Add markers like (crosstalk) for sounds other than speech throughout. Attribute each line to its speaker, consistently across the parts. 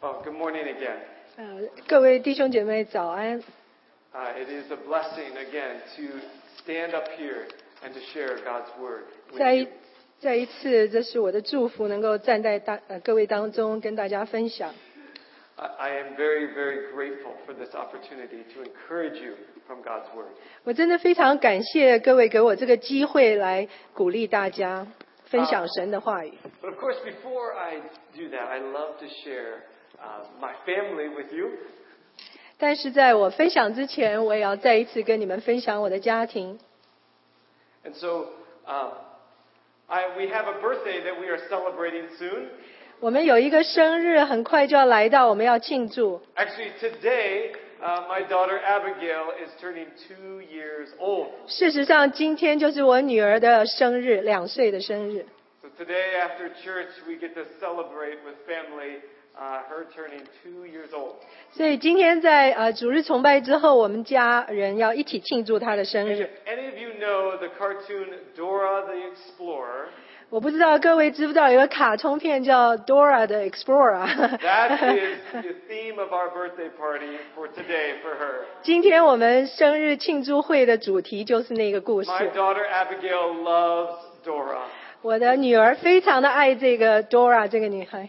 Speaker 1: Oh, good morning again.
Speaker 2: 呃，各位弟兄姐妹早安。
Speaker 1: Uh, it is a blessing again to stand up here and to share God's word. with
Speaker 2: 再
Speaker 1: you.
Speaker 2: 一再一次，这是我的祝福，能够站在大呃各位当中跟大家分享。
Speaker 1: I I am very, very grateful for this opportunity to encourage you from God's word.
Speaker 2: 我真的非常感谢各位给我这个机会来鼓励大家分享神的话语。
Speaker 1: But of course, before I do that, I love to share uh, my family with you.
Speaker 2: 但是在我分享之前，我也要再一次跟你们分享我的家庭。
Speaker 1: And so, um, I, we have a birthday that we are celebrating soon.
Speaker 2: 我们有一个生日，很快就要来到，我们要庆祝。
Speaker 1: Actually, today, uh, my daughter Abigail is turning two years old.
Speaker 2: 事实上，今天就是我女儿的生日，两岁的生日。
Speaker 1: So today, after church, we get to celebrate with family uh, her turning two years old.
Speaker 2: 所以今天在呃主日崇拜之后，我们家人要一起庆祝她的生
Speaker 1: And
Speaker 2: 日
Speaker 1: if。any of you know the cartoon Dora the Explorer, (laughs)
Speaker 2: 我不知道各位知不知道有个卡通片叫《Dora 的 Explorer》
Speaker 1: that is the theme of our birthday party for today for her.
Speaker 2: 今天我们生日庆祝会的主题就是那个故事。
Speaker 1: My daughter Abigail loves Dora.
Speaker 2: 我的女儿非常的爱这个 Dora 这个女孩。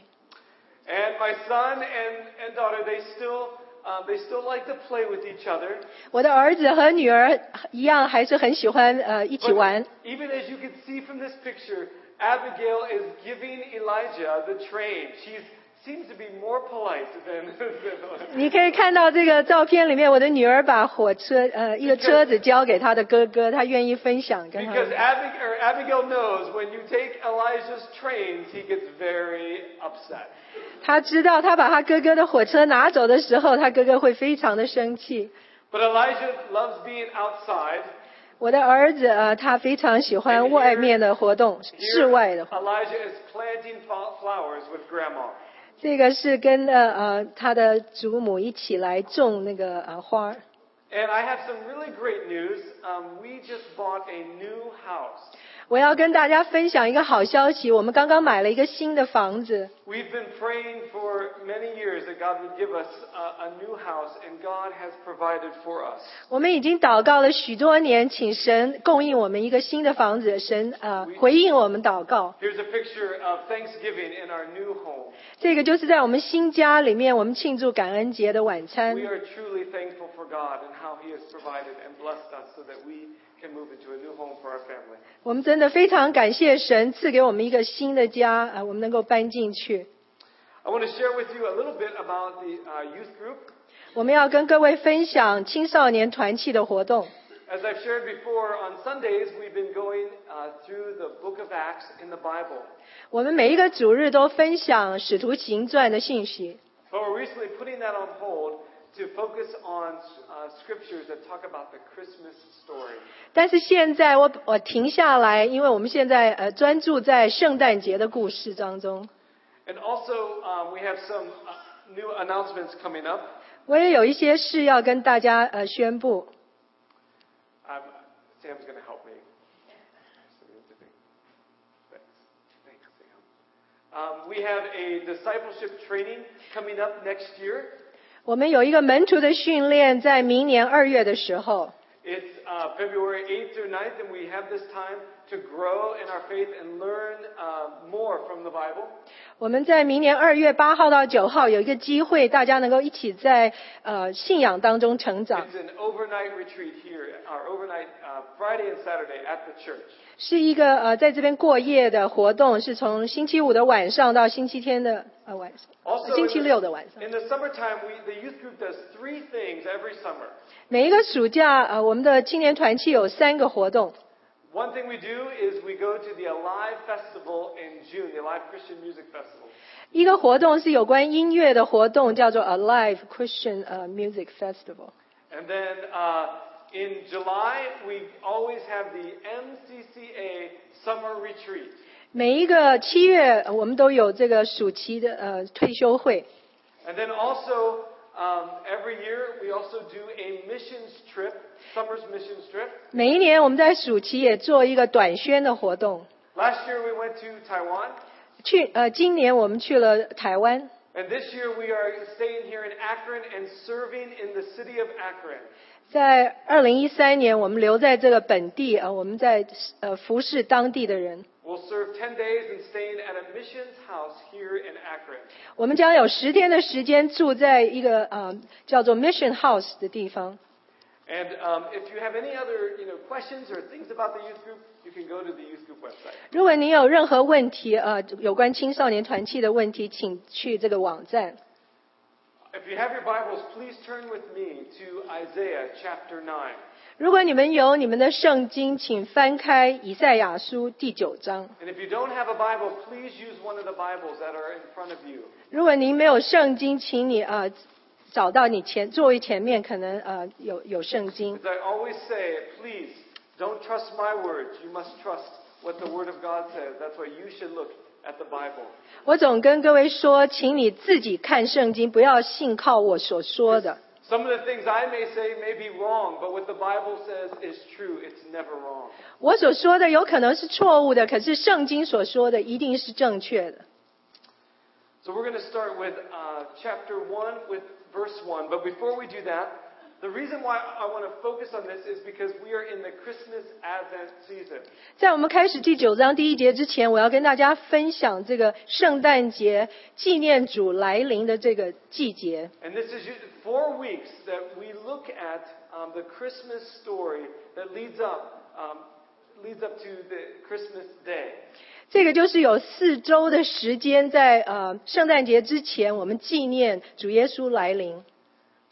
Speaker 1: And my son and, and daughter, they still, um, they still like to play with each other.
Speaker 2: 我的儿子和女儿一样，还是很喜欢呃一起
Speaker 1: But
Speaker 2: 玩。
Speaker 1: even as you can see from this picture, Abigail is giving Elijah the train. She seems to be more polite than, (laughs) than
Speaker 2: 你(laughs) 可以看到这个照片里面，我的女儿把火车呃一个车子交给她的哥哥，她愿意分享跟他
Speaker 1: because
Speaker 2: 们。
Speaker 1: Abig- or Abigail knows when you take Elijah's trains, he gets very upset.
Speaker 2: 她知道，她把她哥哥的火车拿走的时候，她哥哥会非常的生气。
Speaker 1: But Elijah loves being outside.
Speaker 2: 我的儿子呃，他非常喜欢外面的活动，
Speaker 1: Here,
Speaker 2: 室外的。
Speaker 1: Elijah is planting fa- flowers with grandma.
Speaker 2: 这个是跟呃呃他的祖母一起来种那个呃花儿。
Speaker 1: And I have some really great news. Um, we just bought a new house.
Speaker 2: 我要跟大家分享一个好消息，我们刚刚买了一个新的房子。
Speaker 1: We've been praying for many years that God would give us a, a new house, and God has provided for us.
Speaker 2: 我们已经祷告了许多年，请神供应我们一个新的房子。神呃回应我们祷告。
Speaker 1: Here's a picture of Thanksgiving in our new home.
Speaker 2: 这个就是在我们新家里面，我们庆祝感恩节的晚餐
Speaker 1: We。are truly thankful for God and how He has provided and blessed us so that we can move into a
Speaker 2: 我们真的非常感谢神赐给我们一个新的家啊、呃我们能够搬进去。
Speaker 1: I want to share with you a little bit about the uh, youth group.
Speaker 2: 我们要跟各位分享青少年团契的活动。
Speaker 1: As I've shared before, on Sundays we've been going uh, through the book of Acts in the Bible.
Speaker 2: 我们每一个主日都分享使徒行传的信息，
Speaker 1: But we're recently putting that on hold to focus on uh, scriptures that talk about the Christmas story.
Speaker 2: 但是现在我我停下来，因为我们现在呃专注在圣诞节的故事当中。
Speaker 1: And also, um, we have some uh, new announcements coming up.
Speaker 2: 我也有一些事要跟大家呃宣布。
Speaker 1: Um, Sam's going to help me. Thanks. Thanks, Sam. Um, we have a discipleship training coming up next year.
Speaker 2: 我们有一个门徒的训练，在明年二月的时候
Speaker 1: ，It's uh, February 8th through 9th, and we have this time to grow in our faith and learn uh, more from the Bible.
Speaker 2: 我们在明年二月八号到九号有一个机会，大家能够一起在呃信仰当中成长
Speaker 1: ，It's an overnight retreat here, our overnight uh, Friday and Saturday at the church.
Speaker 2: 是一个呃在这边过夜的活动，是从星期五的晚上到星期天的呃晚上星期六的晚上。
Speaker 1: in the summertime, we, the youth group does three things every summer.
Speaker 2: 每一个暑假，呃，我们的青年团契有三个活动。
Speaker 1: One thing we do is we go to the Alive Festival in June, the Alive Christian Music Festival.
Speaker 2: 一个活动是有关音乐的活动，叫做 Alive Christian 呃 Music Festival。
Speaker 1: And then uh, in July, we always have the MCCA Summer Retreat.
Speaker 2: 每一个七月，呃我们都有这个暑期的呃退休会。
Speaker 1: And then also, um, every year, we also do a missions trip, summer's missions trip.
Speaker 2: 每一年我们在暑期也做一个短宣的活动。
Speaker 1: Last year, we went to Taiwan.
Speaker 2: 去呃，今年我们去了台湾，
Speaker 1: And this year we are staying here in Akron and serving in the city of Akron.
Speaker 2: 在二零一三年，我们留在这个本地啊，我们在呃服侍当地的人。
Speaker 1: We'll serve 10 days and staying at a missions house here in Akron.
Speaker 2: 我们将有十天的时间住在一个呃叫做 Mission House 的地方。
Speaker 1: And um, if you have any other you know, questions or things about the youth group, you can go to the youth group website.
Speaker 2: 如果您有任何问题，呃，有关青少年团契的问题，请去这个网站。
Speaker 1: If you have your Bibles, please turn with me to Isaiah chapter 9.
Speaker 2: 如果你们有你们的圣经，请翻开以赛亚书第九章。
Speaker 1: And if you don't have a Bible, please use one of the Bibles that are in front of you.
Speaker 2: 如果您没有圣经，请你呃找到你前座位前面可能呃有有圣经。
Speaker 1: As I always say, please don't trust my words. You must trust what the Word of God says. That's why you should look at the Bible.
Speaker 2: 我总跟各位说，请你自己看圣经，不要信靠我所说的。
Speaker 1: Some of the things I may say may be wrong, but what the Bible says is true. It's never wrong.
Speaker 2: 我所说的有可能是错误的，可是圣经所说的一定是正确的。
Speaker 1: So we're going to start with uh, chapter 1 with verse 1. But before we do that, the reason why I want to focus on this is because we are in the Christmas Advent season.
Speaker 2: 在我们开始第九章第一节之前，我要跟大家分享这个圣诞节纪念主来临的这个季节。
Speaker 1: And this is four weeks that we look at um, the Christmas story that leads up, um, leads up to the Christmas day.
Speaker 2: 这个就是有四周的时间在，呃圣诞节之前，我们纪念主耶稣来临。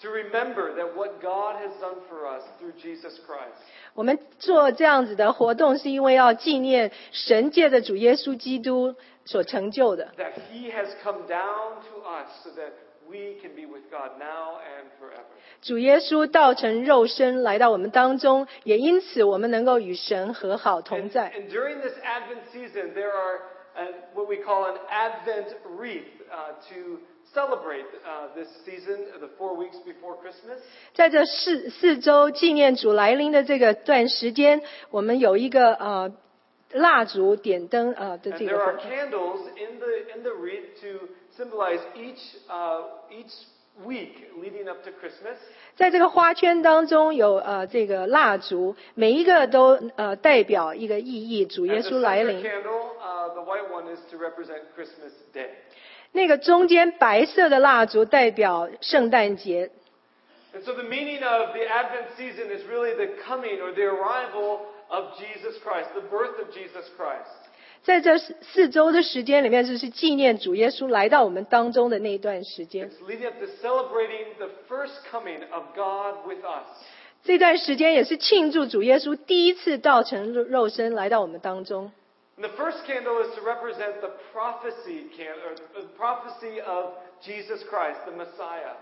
Speaker 1: To remember that what God has done for us through Jesus Christ.
Speaker 2: 我们做这样子的活动，是因为要纪念神界的主耶稣基督所成就的。
Speaker 1: That He has come down to us so that we can be with God now and forever.
Speaker 2: 主耶稣道成肉身来到我们当中，也因此我们能够与神和好同
Speaker 1: And,
Speaker 2: 在。
Speaker 1: and during this Advent season, there are uh, what we call an Advent wreath uh, to celebrate uh, this season, the four weeks before Christmas.
Speaker 2: 在这四四周纪念主来临的这个段时间，我们有一个呃蜡烛点灯呃的
Speaker 1: And
Speaker 2: 这
Speaker 1: there
Speaker 2: 个
Speaker 1: are
Speaker 2: 活动。
Speaker 1: candles in the in the wreath to symbolize each uh, each week leading up to Christmas.
Speaker 2: 在这个花圈当中有呃这个蜡烛，每一个都呃代表一个意义，主耶
Speaker 1: And the
Speaker 2: 稣来
Speaker 1: center
Speaker 2: 临。
Speaker 1: Uh.
Speaker 2: 那个中间白色的蜡烛代表圣诞节。
Speaker 1: And so the meaning of the Advent season is really the coming or the arrival of Jesus Christ, the birth of Jesus Christ.
Speaker 2: 在这四四周的时间里面，就是纪念主耶稣来到我们当中的那一段时间。
Speaker 1: It's leading up to celebrating the first coming of God with us.
Speaker 2: 这段时间也是庆祝主耶稣第一次道成肉肉身来到我们当中。
Speaker 1: And the first candle is to represent the prophecy can, or the prophecy of Jesus Christ, the Messiah.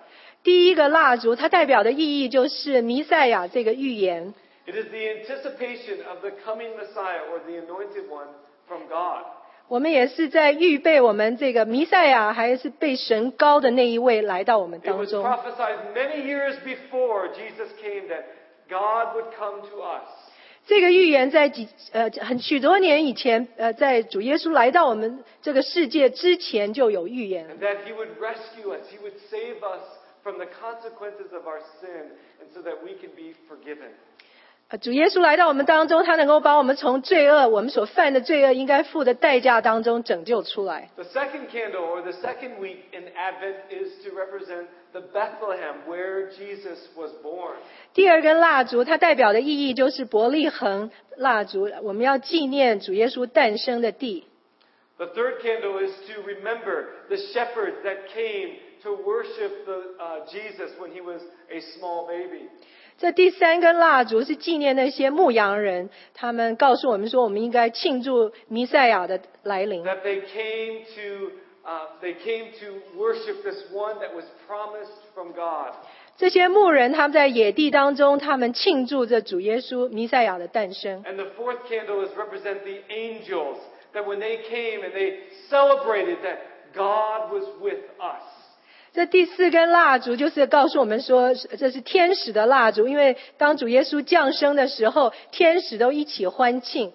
Speaker 2: 第一个蜡烛，它代表的意义就是弥赛亚这个预言。
Speaker 1: It is the anticipation of the coming Messiah or the anointed one from God.
Speaker 2: 我们也是在预备我们这个弥赛亚，还是被神高的那一位来到我们
Speaker 1: It
Speaker 2: 当
Speaker 1: was
Speaker 2: 中。
Speaker 1: prophesied many years before Jesus came that God would come to us.
Speaker 2: 这个预言在几呃很许多年以前，呃，在主耶稣来到我们这个世界之前就有预言。
Speaker 1: And that He would rescue us, He would save us from the consequences of our sin, and so that we can be forgiven.
Speaker 2: 呃，主耶稣来到我们当中，他能够把我们从罪恶，我们所犯的罪恶应该付的代价当中拯救出来。
Speaker 1: The second candle, or the second week in Advent, is to represent the Bethlehem, where Jesus was born.
Speaker 2: 第二根蜡烛，它代表的意义就是伯利恒蜡烛，我们要纪念主耶稣诞生的地。
Speaker 1: The third candle is to remember the shepherds that came to worship the, uh, Jesus when he was a small baby.
Speaker 2: 这第三根蜡烛是纪念那些牧羊人，他们告诉我们说，我们应该庆祝弥赛亚的来临。
Speaker 1: That they came to, uh, they came to worship this one that was promised from God.
Speaker 2: 这些牧人他们在野地当中，他们庆祝着主耶稣弥赛亚的诞生。
Speaker 1: And the fourth candle is represent the angels. That when they came and they celebrated that God was with us.
Speaker 2: 这第四根蜡烛就是告诉我们说，这是天使的蜡烛，因为当主耶稣降生的时候，天使都一起欢庆。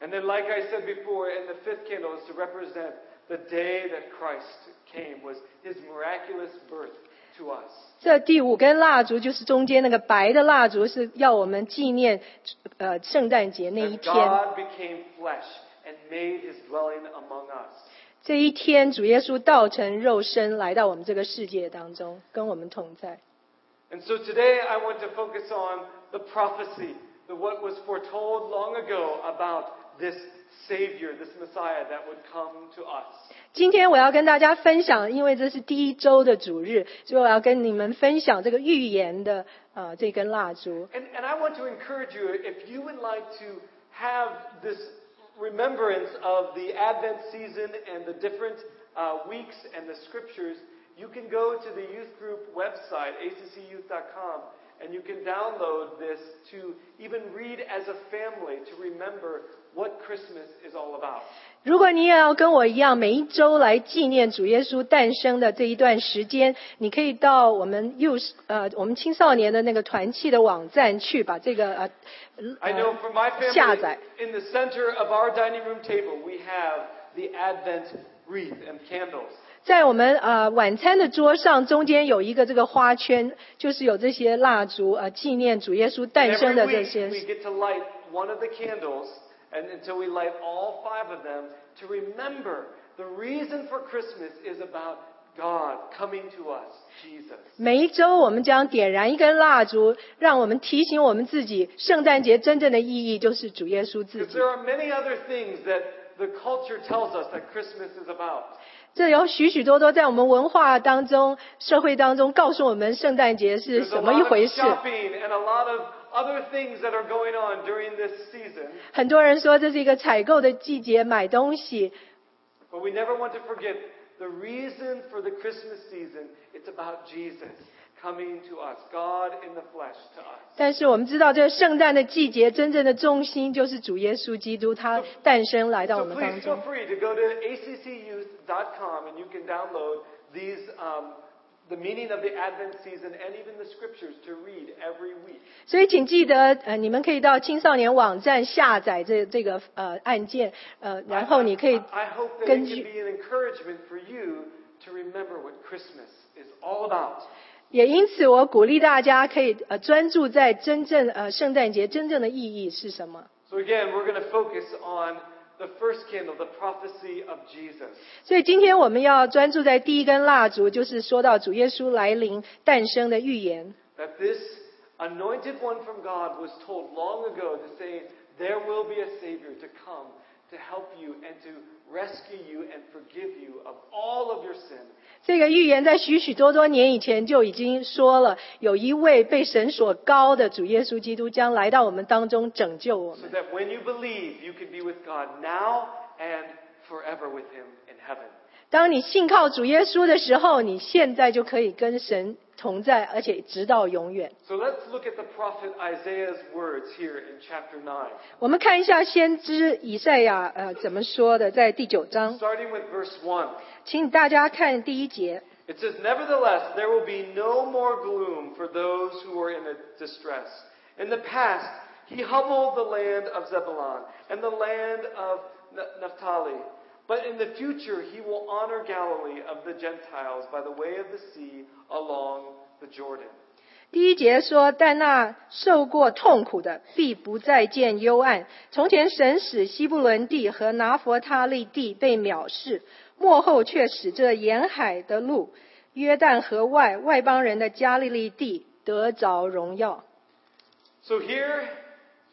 Speaker 1: And then, like I said before, and the fifth candle is to represent the day that Christ came was his miraculous birth to us.
Speaker 2: 这第五根蜡烛就是中间那个白的蜡烛，是要我们纪念呃圣诞节那一天。
Speaker 1: God became flesh and made his dwelling among us.
Speaker 2: 这一天，主耶稣道成肉身来到我们这个世界当中，跟我们同在。
Speaker 1: And so today I want to focus on the prophecy, the what was foretold long ago about this Savior, this Messiah that would come to us.
Speaker 2: 今天我要跟大家分享，因为这是第一周的主日，所以我要跟你们分享这个预言的呃这根蜡烛。
Speaker 1: And, and I want to encourage you, if you would like to have this remembrance of the Advent season and the different uh, weeks and the scriptures, you can go to the youth group website, accyouth.com, and you can download this to even read as a family to remember what Christmas is all about.
Speaker 2: 如果你也要跟我一样，每一周来纪念主耶稣诞生的这一段时间，你可以到我们幼呃我们青少年的那个团契的网站去，把这个呃
Speaker 1: I know for my
Speaker 2: 呃下载。
Speaker 1: in the center of our dining room table, we have the Advent wreath and candles.
Speaker 2: 在我们呃晚餐的桌上中间有一个这个花圈，就是有这些蜡烛呃纪念主耶稣诞生的这
Speaker 1: week,
Speaker 2: 些
Speaker 1: we get to light one of the candles, and until we light all five of them, to remember the reason for Christmas is about God coming to us, Jesus.
Speaker 2: 每一周我们将点燃一根蜡烛，让我们提醒我们自己，圣诞节真正的意义就是主耶稣自
Speaker 1: Because
Speaker 2: 己
Speaker 1: there。are many other things that the culture tells us that Christmas is about.
Speaker 2: 这有许许多多在我们文化当中、社会当中告诉我们圣诞节是
Speaker 1: There's a
Speaker 2: 什么一
Speaker 1: lot of
Speaker 2: 回事。
Speaker 1: shopping and a lot of other things that are going on during this season.
Speaker 2: 很多人说这是一个采购的季节，买东西。
Speaker 1: But we never want to forget the reason for the Christmas season. It's about Jesus coming to us, God in the flesh to us.
Speaker 2: 但是我们知道，这个圣诞的季节真正的中心就是主耶稣基督，他诞生来到我
Speaker 1: So
Speaker 2: 们
Speaker 1: please
Speaker 2: 当
Speaker 1: feel
Speaker 2: 中。
Speaker 1: free to go to accyouth.com and you can download these, um, the meaning of the Advent season and even the scriptures to read every week.
Speaker 2: 所以请记得，呃，你们可以到青少年网站下载这这个呃案件，呃，然后你可以
Speaker 1: I, I hope that it
Speaker 2: 根
Speaker 1: can
Speaker 2: 据
Speaker 1: be an encouragement for you to remember what Christmas is all about.
Speaker 2: 也因此，我鼓励大家可以呃专注在真正呃圣诞节真正的意义是什么。
Speaker 1: So again, we're going to focus on the first candle, the prophecy of Jesus.
Speaker 2: 所以今天我们要专注在第一根蜡烛，就是说到主耶稣来临诞生的预言。
Speaker 1: That this anointed one from God was told long ago to say, there will be a Savior to come to help you and to rescue you and forgive you of all of your sin.
Speaker 2: 这个预言在许许多多年以前就已经说了，有一位被神所高的主耶稣基督将来到我们当中拯救我们 So。
Speaker 1: that when you believe, you can be with God now and forever with Him in heaven.
Speaker 2: 当你信靠主耶稣的时候，你现在就可以跟神同在，而且直到永远。
Speaker 1: So let's look at the prophet Isaiah's words here in chapter 9.
Speaker 2: 我们看一下先知以赛亚呃怎么说的，在第九章，
Speaker 1: Starting with verse 1.
Speaker 2: 请大家看第一节。
Speaker 1: It says, Nevertheless, there will be no more gloom for those who are in a distress. In the past, he humbled the land of Zebulun and the land of N- Naphtali. But in the future, he will honor Galilee of the Gentiles by the way of the sea along the Jordan.
Speaker 2: 第一节说：“但那受过痛苦的，必不再见幽暗。从前神使西布伦地和拿佛他利地被藐视，幕后却使这沿海的路、约旦河外外邦人的加利利地得着荣耀。”
Speaker 1: So here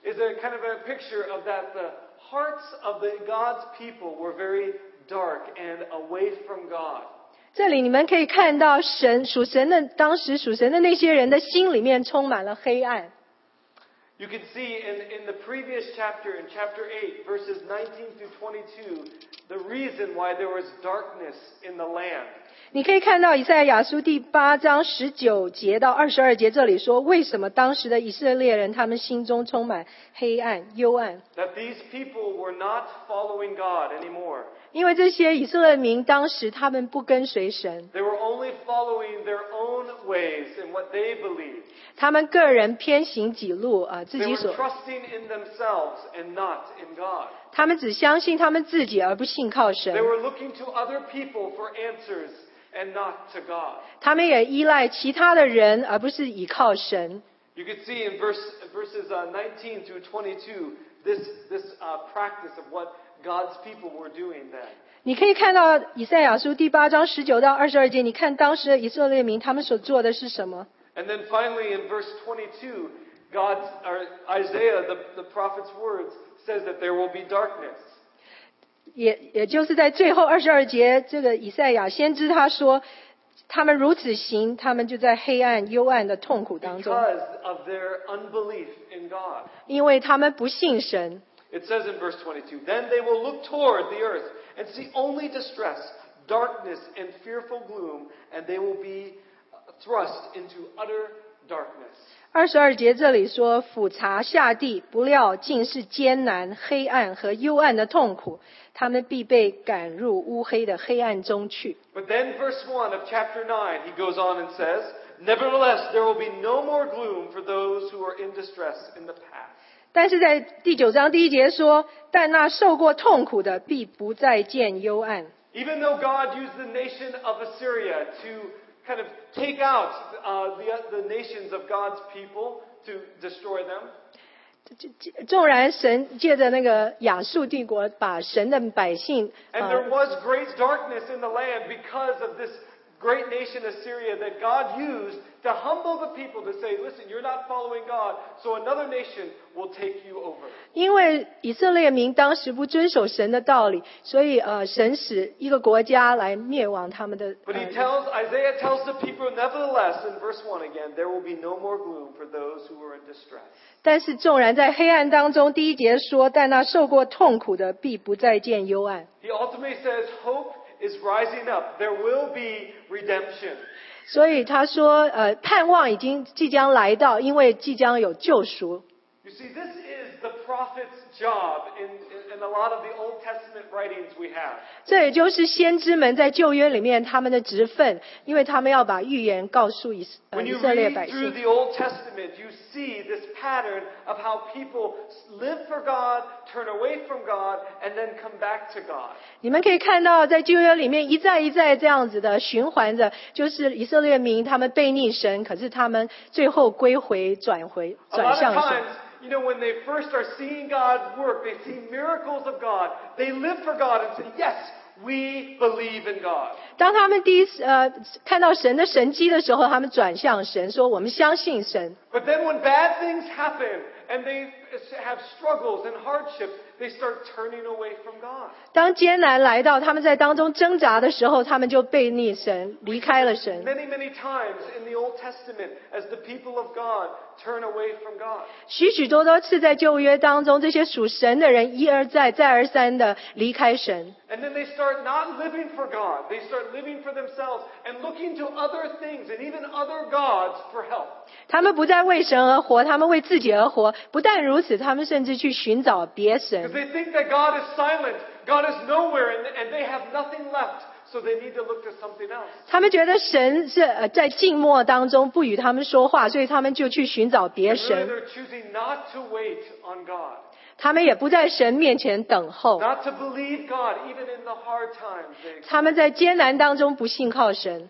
Speaker 1: is a kind of a picture of that the hearts of the God's people were very dark and away from God.
Speaker 2: 这里你们可以看到神属神的当时属神的那些人的心里面充满了黑暗。
Speaker 1: You can see in, in the previous chapter, in chapter 8, verses 19 through 22, the reason why there was darkness in the land.
Speaker 2: 你可以看到以赛亚书第八章十九节到二十二节，这里说为什么当时的以色列人他们心中充满黑暗、幽暗。
Speaker 1: That these people were not following God anymore.
Speaker 2: 因为这些以色列民当时他们不跟随神
Speaker 1: ，They were only following their own ways and what they believed.
Speaker 2: 他们个人偏行己路啊、呃自
Speaker 1: They
Speaker 2: 己
Speaker 1: were
Speaker 2: 所
Speaker 1: ，trusting in themselves and not in God.
Speaker 2: 他们只相信他们自己，而不信靠神
Speaker 1: They。were looking to other people for answers and not to God.
Speaker 2: 他们也依赖其他的人，而不是依靠神。
Speaker 1: You can see in verse, verses uh, 19 through 22 this, this uh, practice of what God's people were doing then.
Speaker 2: 你可以看到以赛亚书第八章十九到二十二节，你看当时的以色列民他们所做的是什么？
Speaker 1: And then finally in verse 22, God's, or Isaiah, the, the prophet's words, says that there will be darkness.
Speaker 2: 也也就是在最后二十二节，这个以赛亚先知他说，他们如此行，他们就在黑暗幽暗的痛苦当中
Speaker 1: ，because of their unbelief in God.
Speaker 2: 因为他们不信神。
Speaker 1: It says in verse 22, Then they will look toward the earth and see only distress, darkness, and fearful gloom, and they will be uh, thrust into utter darkness.
Speaker 2: 二十二节这里说，俯察下地，不料尽是艰难、黑暗和幽暗的痛苦，他们必被赶入乌黑的黑暗中去。
Speaker 1: But then, verse one of chapter nine, he goes on and says, Nevertheless, there will be no more gloom for those who are in distress in the past.
Speaker 2: 但是在第九章第一节说，但那受过痛苦的，必不再见幽暗。
Speaker 1: Even though God used the nation of Assyria to kind of take out uh, the, the nations of God's people to destroy them,
Speaker 2: 纵然神借着那个亚述帝国把神的百姓
Speaker 1: and
Speaker 2: 呃
Speaker 1: there was great darkness in the land because of this great nation Assyria that God used to humble the people to say, listen, you're not following God, so another nation will take you over.
Speaker 2: 因为以色列民当时不遵守神的道理，所以呃，神使一个国家来灭亡他们的。
Speaker 1: But he
Speaker 2: 呃
Speaker 1: tells, Isaiah tells the people, nevertheless, in verse 1 again, there will be no more gloom for those who are in distress.
Speaker 2: 但是纵然在黑暗当中，第一节说，但那受过痛苦的，必不再见幽暗。
Speaker 1: He ultimately says, hope is rising up. There will be redemption.
Speaker 2: 所以他说，呃，盼望已经即将来到，因为即将有救赎。
Speaker 1: You see, this is the prophet's job in, in, in a lot of the Old Testament writings we have.
Speaker 2: 这也就是先知们在旧约里面他们的职分，因为他们要把预言告诉以色呃
Speaker 1: When
Speaker 2: 以
Speaker 1: you
Speaker 2: 色列
Speaker 1: read
Speaker 2: 百
Speaker 1: through
Speaker 2: 姓。
Speaker 1: the Old Testament, you see this pattern of how people live for God, turn away from God, and then come back to God.
Speaker 2: 你们可以看到，在旧约里面一再一再这样子的循环着，就是以色列民他们背逆神，可是他们最后归回、转回、
Speaker 1: A
Speaker 2: 转
Speaker 1: lot of
Speaker 2: 向神。
Speaker 1: times, you know, when they first are seeing God work, they see miracles of God, they live for God and say, yes, we believe in God.
Speaker 2: 当他们第一次呃看到神的神迹的时候，他们转向神，说我们相信神。
Speaker 1: But then when bad things happen and they have struggles and hardships, They start turning away from God.
Speaker 2: 当艰难来到，他们在当中挣扎的时候，他们就背逆神，离开了神。
Speaker 1: Many, many times in the Old Testament, as the people of God turn away from God.
Speaker 2: 许许多多次在旧约当中，这些属神的人一而再、再而三的离开神。
Speaker 1: And then they start not living for God. They start living for themselves and looking to other things and even other gods for help.
Speaker 2: 他们不再为神而活，他们为自己而活。不但如此，他们甚至去寻找别
Speaker 1: Because，they think that God is silent, God is nowhere, and, and they have nothing left, so they need to look to something else.
Speaker 2: 他们觉得神是呃在静默当中不与他们说话，所以他们就去寻找别
Speaker 1: And really,
Speaker 2: 神。
Speaker 1: they're choosing not to wait on God,
Speaker 2: 他们也不在神面前等候
Speaker 1: ，not to believe God, even in the hard times. They
Speaker 2: 他们在艰难当中不信靠神。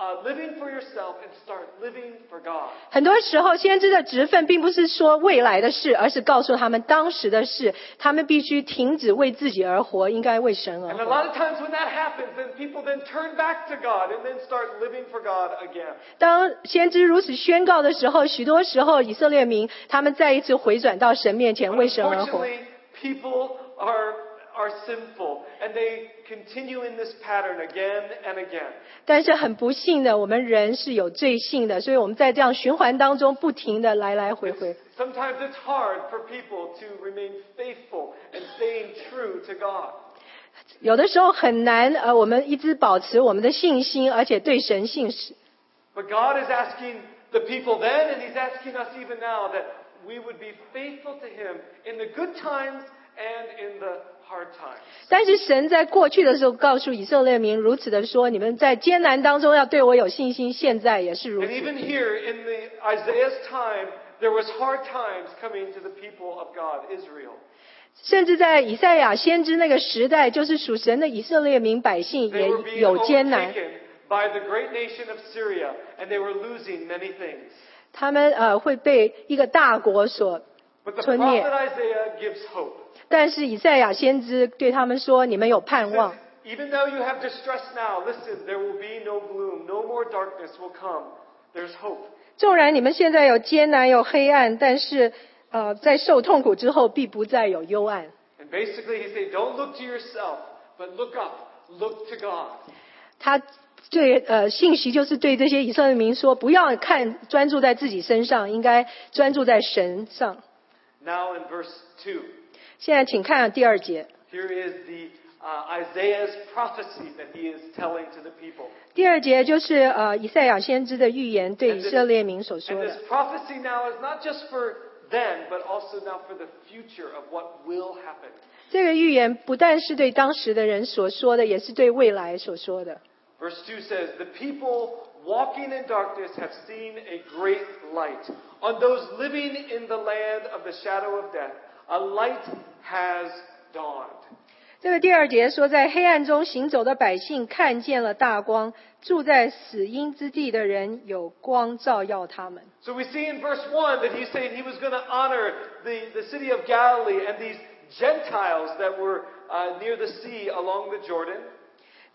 Speaker 1: time, the prophet's job was not to tell of future things, but to tell of things right then and there to say, stop uh, living for yourself and start living for God.
Speaker 2: 很多时候，先知的职分并不是说未来的事，而是告诉他们当时的事。他们必须停止为自己而活，应该为神而
Speaker 1: And a
Speaker 2: 活。
Speaker 1: lot of times when that happens, then people then turn back to God and then start living for God again.
Speaker 2: 当先知如此宣告的时候，许多时候以色列民他们再一次回转到神面前，为神而活。
Speaker 1: Unfortunately, people are, are sinful and they continue in this pattern again and again.
Speaker 2: 但是很不幸的，我们人是有罪性的，所以我们在这样循环当中不停的来来回回。
Speaker 1: Sometimes it's hard for people to remain faithful and staying true to God.
Speaker 2: 有的时候很难，呃，我们一直保持我们的信心，而且对神信实。
Speaker 1: But God is asking the people then, and He's asking us even now, that we would be faithful to Him in the good times and in the hard times.
Speaker 2: 但是神在过去的时候告诉以色列民如此的说：你们在艰难当中要对我有信心，现在也是如
Speaker 1: And
Speaker 2: 此。
Speaker 1: even here in the Isaiah's time, there was hard times coming to the people of God, Israel.
Speaker 2: 甚至在以赛亚先知那个时代，就是属神的以色列民百姓
Speaker 1: They
Speaker 2: 也
Speaker 1: were being
Speaker 2: 有艰难，
Speaker 1: overtaken by the great nation of Syria, and they were losing many things.
Speaker 2: 他们呃会被一个大国所
Speaker 1: But the
Speaker 2: 吞灭 但是以赛亚先知对他们说：你们有盼望。
Speaker 1: Even though you have distress now, listen, there will be no gloom, no more darkness will come. There's hope.
Speaker 2: 纵然你们现在有艰难有黑暗，但是呃在受痛苦之后，必不再有幽暗。
Speaker 1: And basically, he said, don't look to yourself, but look up, look to God.
Speaker 2: 他对呃信息就是对这些以色列民说，不要看专注在自己身上，应该专注在神上。
Speaker 1: Now in verse 2,
Speaker 2: 现在请看第二节，
Speaker 1: here is the uh, Isaiah's prophecy that he is telling to the people.
Speaker 2: 第二节就是呃以赛亚先知的预言对以色列民所
Speaker 1: And
Speaker 2: 说
Speaker 1: this
Speaker 2: 的。
Speaker 1: prophecy now is not just for then, but also now for the future of what will happen.
Speaker 2: 这个预言不但是对当时的人所说的，也是对未来所说的。
Speaker 1: Verse 2 says, The people walking in darkness have seen a great light. On those living in the land of the shadow of death, a light has dawned.
Speaker 2: 这个第二节说，在黑暗中行走的百姓看见了大光，住在死荫之地的人有光照耀他们。
Speaker 1: So we see in verse 1 that he's saying he was going to honor the, the city of Galilee and these Gentiles that were uh, near the sea along the Jordan.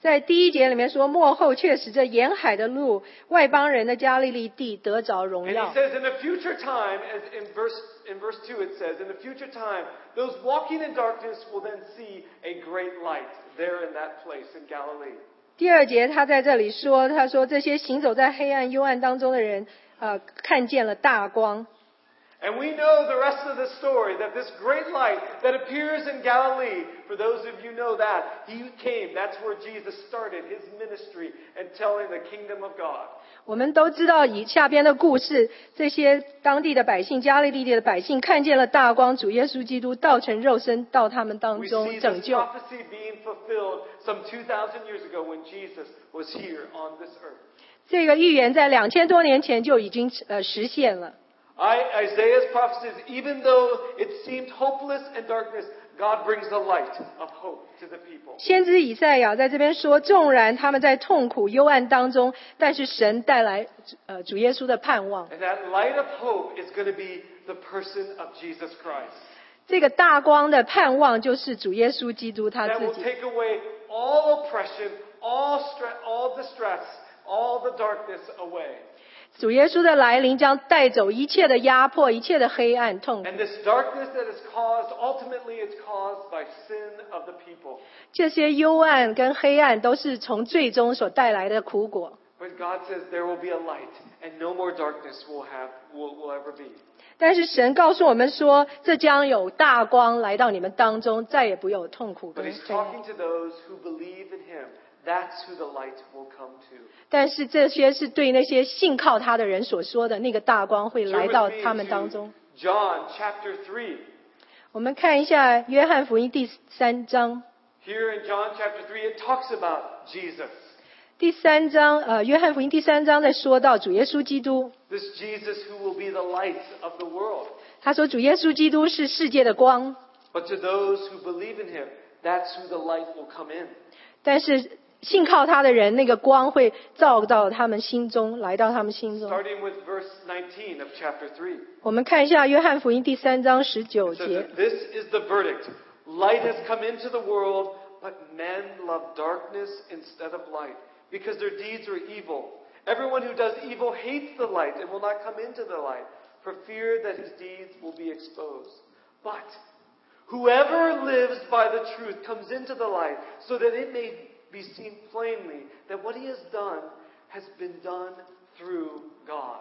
Speaker 2: 在第一节里面说，幕后却使这沿海的路，外邦人的加利利地得着荣
Speaker 1: And
Speaker 2: 耀
Speaker 1: he。says in a future time, as in verse, in verse 2 it says, in the future time, those walking in darkness will then see a great light there in that place in Galilee.
Speaker 2: 第二节他在这里说，他说这些行走在黑暗幽暗当中的人，呃，看见了大光。
Speaker 1: And we know the rest of the story that this great light that appears in Galilee, for those of you know that, he came. That's where Jesus started his ministry and telling the kingdom of God.
Speaker 2: 我们都知道以下边的故事，这些当地的百姓，加利利地的百姓看见了大光，主耶稣基督道成肉身到他们当
Speaker 1: We
Speaker 2: 中
Speaker 1: see
Speaker 2: 拯
Speaker 1: this
Speaker 2: 救。
Speaker 1: prophecy being fulfilled some 2,000 years ago when Jesus was here on this earth.
Speaker 2: 这个预言在两千多年前就已经呃实现了。
Speaker 1: I, Isaiah's prophecies, even though it seemed hopeless and darkness, God brings the light of hope to the people.
Speaker 2: 先知以赛亚在这边说，纵然他们在痛苦幽暗当中，但是神带来呃主耶稣的盼望。
Speaker 1: And that light of hope is going to be the person of Jesus Christ.
Speaker 2: 这个大光的盼望就是主耶稣基督他
Speaker 1: that
Speaker 2: 自
Speaker 1: will
Speaker 2: 己。
Speaker 1: take away all oppression, all stress, all distress, all the darkness away.
Speaker 2: 主耶稣的来临将带走一切的压迫，一切的黑暗痛苦。
Speaker 1: And this darkness that is caused, ultimately, it's caused by sin of the people.
Speaker 2: 这些幽暗跟黑暗都是从最终所带来的苦果。
Speaker 1: But God says there will be a light, and no more darkness will have will, will ever be.
Speaker 2: 但是神告诉我们说，这将有大光来到你们当中，再也不有痛苦
Speaker 1: But
Speaker 2: 跟
Speaker 1: He's
Speaker 2: 黑暗。
Speaker 1: That's who the light will come to.
Speaker 2: 但是这些是对那些信靠他的人所说的那个大光会来到他们当中。
Speaker 1: John chapter three.
Speaker 2: 我们看一下约翰福音第三章。
Speaker 1: Here in John chapter three, it talks about Jesus.
Speaker 2: 第三章，呃，约翰福音第三章在说到主耶稣基督
Speaker 1: ，This Jesus who will be the light of the world.
Speaker 2: 他说主耶稣基督是世界的光
Speaker 1: ，But to those who believe in him, that's who the light will come in.
Speaker 2: 但是信靠他的人，那个光会照到他们心中，来到他们心中。
Speaker 1: Starting with verse 19 of chapter 3.
Speaker 2: 我们看一下约翰福音第三章十九
Speaker 1: It says
Speaker 2: 节
Speaker 1: that，this is the verdict. Light has come into the world, but men love darkness instead of light, because their deeds are evil. Everyone who does evil hates the light and will not come into the light, for fear that his deeds will be exposed. But Whoever lives by the truth comes into the light, so that it may be seen plainly that what he has done has been done through God.